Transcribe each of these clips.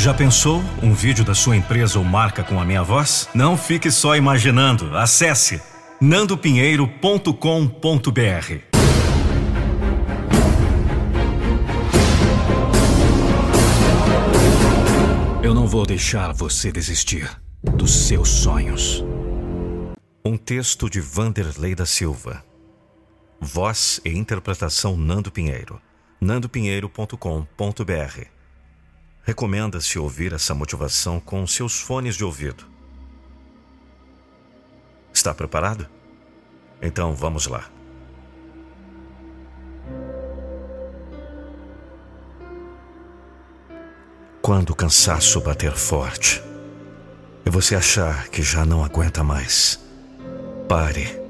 Já pensou um vídeo da sua empresa ou marca com a minha voz? Não fique só imaginando. Acesse nandopinheiro.com.br. Eu não vou deixar você desistir dos seus sonhos. Um texto de Vanderlei da Silva. Voz e interpretação Nando Pinheiro. nandopinheiro.com.br. Recomenda-se ouvir essa motivação com seus fones de ouvido. Está preparado? Então vamos lá. Quando o cansaço bater forte e você achar que já não aguenta mais, pare.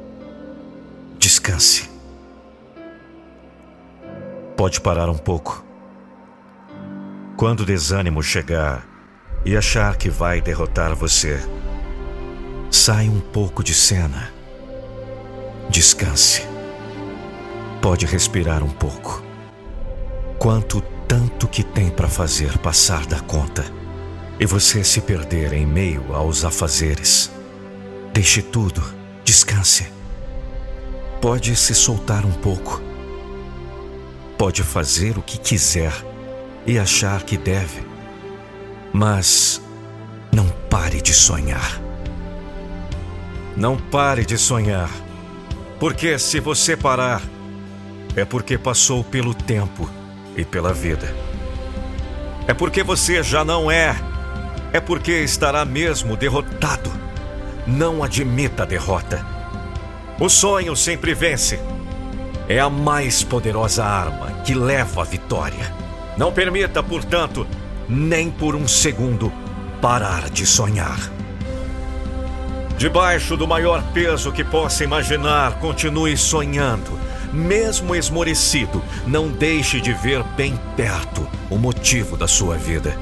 Descanse. Pode parar um pouco. Quando o desânimo chegar e achar que vai derrotar você, sai um pouco de cena. Descanse. Pode respirar um pouco. Quanto tanto que tem para fazer passar da conta e você se perder em meio aos afazeres. Deixe tudo, descanse. Pode se soltar um pouco. Pode fazer o que quiser e achar que deve, mas não pare de sonhar. Não pare de sonhar, porque se você parar, é porque passou pelo tempo e pela vida. É porque você já não é. É porque estará mesmo derrotado. Não admita a derrota. O sonho sempre vence. É a mais poderosa arma que leva à vitória. Não permita, portanto, nem por um segundo, parar de sonhar. Debaixo do maior peso que possa imaginar, continue sonhando mesmo esmorecido, não deixe de ver bem perto o motivo da sua vida.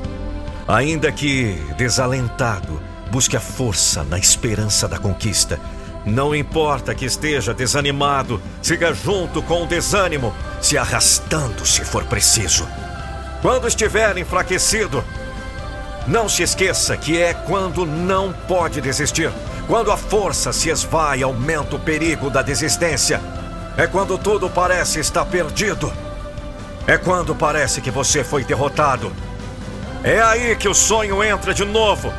Ainda que desalentado, busque a força na esperança da conquista. Não importa que esteja desanimado, siga junto com o desânimo, se arrastando se for preciso. Quando estiver enfraquecido, não se esqueça que é quando não pode desistir. Quando a força se esvai, aumenta o perigo da desistência. É quando tudo parece estar perdido. É quando parece que você foi derrotado. É aí que o sonho entra de novo.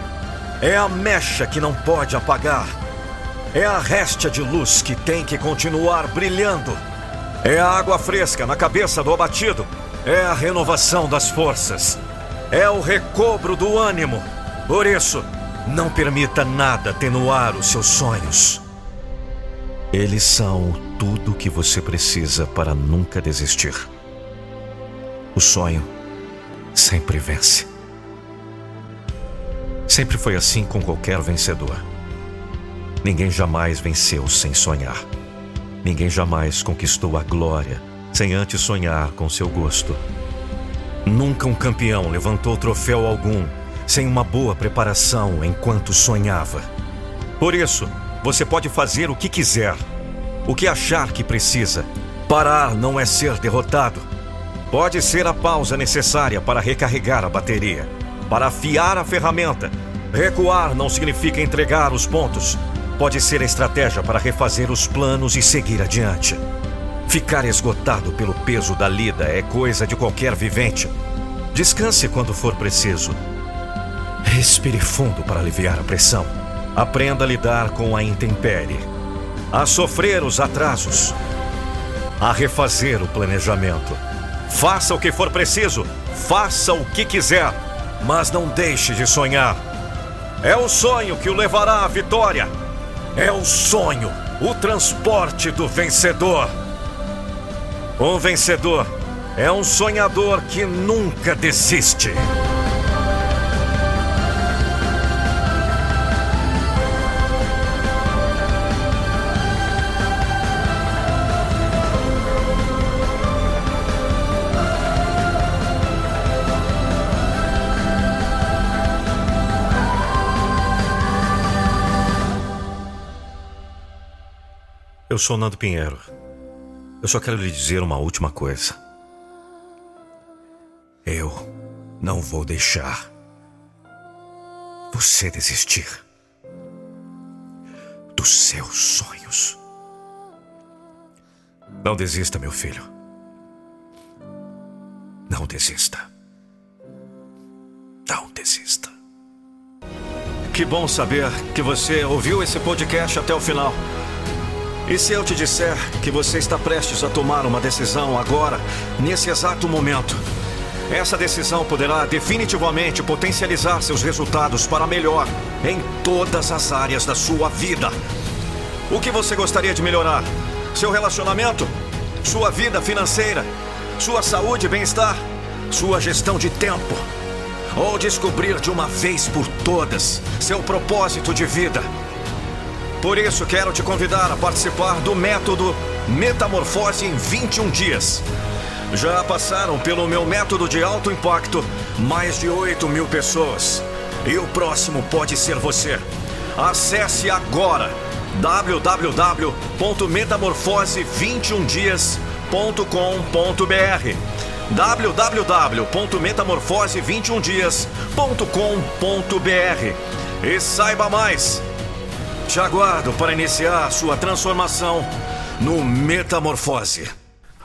É a mecha que não pode apagar. É a réstia de luz que tem que continuar brilhando. É a água fresca na cabeça do abatido. É a renovação das forças. É o recobro do ânimo. Por isso, não permita nada atenuar os seus sonhos. Eles são tudo o que você precisa para nunca desistir. O sonho sempre vence. Sempre foi assim com qualquer vencedor. Ninguém jamais venceu sem sonhar. Ninguém jamais conquistou a glória sem antes sonhar com seu gosto. Nunca um campeão levantou troféu algum sem uma boa preparação enquanto sonhava. Por isso, você pode fazer o que quiser, o que achar que precisa. Parar não é ser derrotado. Pode ser a pausa necessária para recarregar a bateria, para afiar a ferramenta. Recuar não significa entregar os pontos. Pode ser a estratégia para refazer os planos e seguir adiante. Ficar esgotado pelo peso da lida é coisa de qualquer vivente. Descanse quando for preciso. Respire fundo para aliviar a pressão. Aprenda a lidar com a intempérie, a sofrer os atrasos, a refazer o planejamento. Faça o que for preciso, faça o que quiser, mas não deixe de sonhar. É o sonho que o levará à vitória. É o sonho, o transporte do vencedor. Um vencedor é um sonhador que nunca desiste. Eu sou Nando Pinheiro. Eu só quero lhe dizer uma última coisa. Eu não vou deixar você desistir dos seus sonhos. Não desista, meu filho. Não desista. Não desista. Que bom saber que você ouviu esse podcast até o final. E se eu te disser que você está prestes a tomar uma decisão agora, nesse exato momento? Essa decisão poderá definitivamente potencializar seus resultados para melhor em todas as áreas da sua vida. O que você gostaria de melhorar? Seu relacionamento? Sua vida financeira? Sua saúde e bem-estar? Sua gestão de tempo? Ou descobrir de uma vez por todas seu propósito de vida? Por isso, quero te convidar a participar do método Metamorfose em 21 dias. Já passaram pelo meu método de alto impacto mais de 8 mil pessoas. E o próximo pode ser você. Acesse agora www.metamorfose21dias.com.br www.metamorfose21dias.com.br e saiba mais. Te aguardo para iniciar sua transformação no Metamorfose.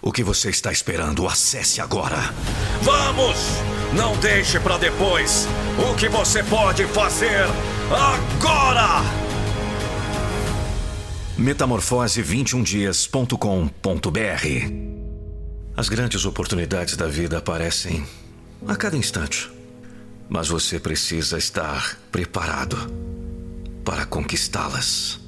O que você está esperando? Acesse agora. Vamos! Não deixe para depois. O que você pode fazer agora? Metamorfose21dias.com.br As grandes oportunidades da vida aparecem a cada instante. Mas você precisa estar preparado para conquistá-las.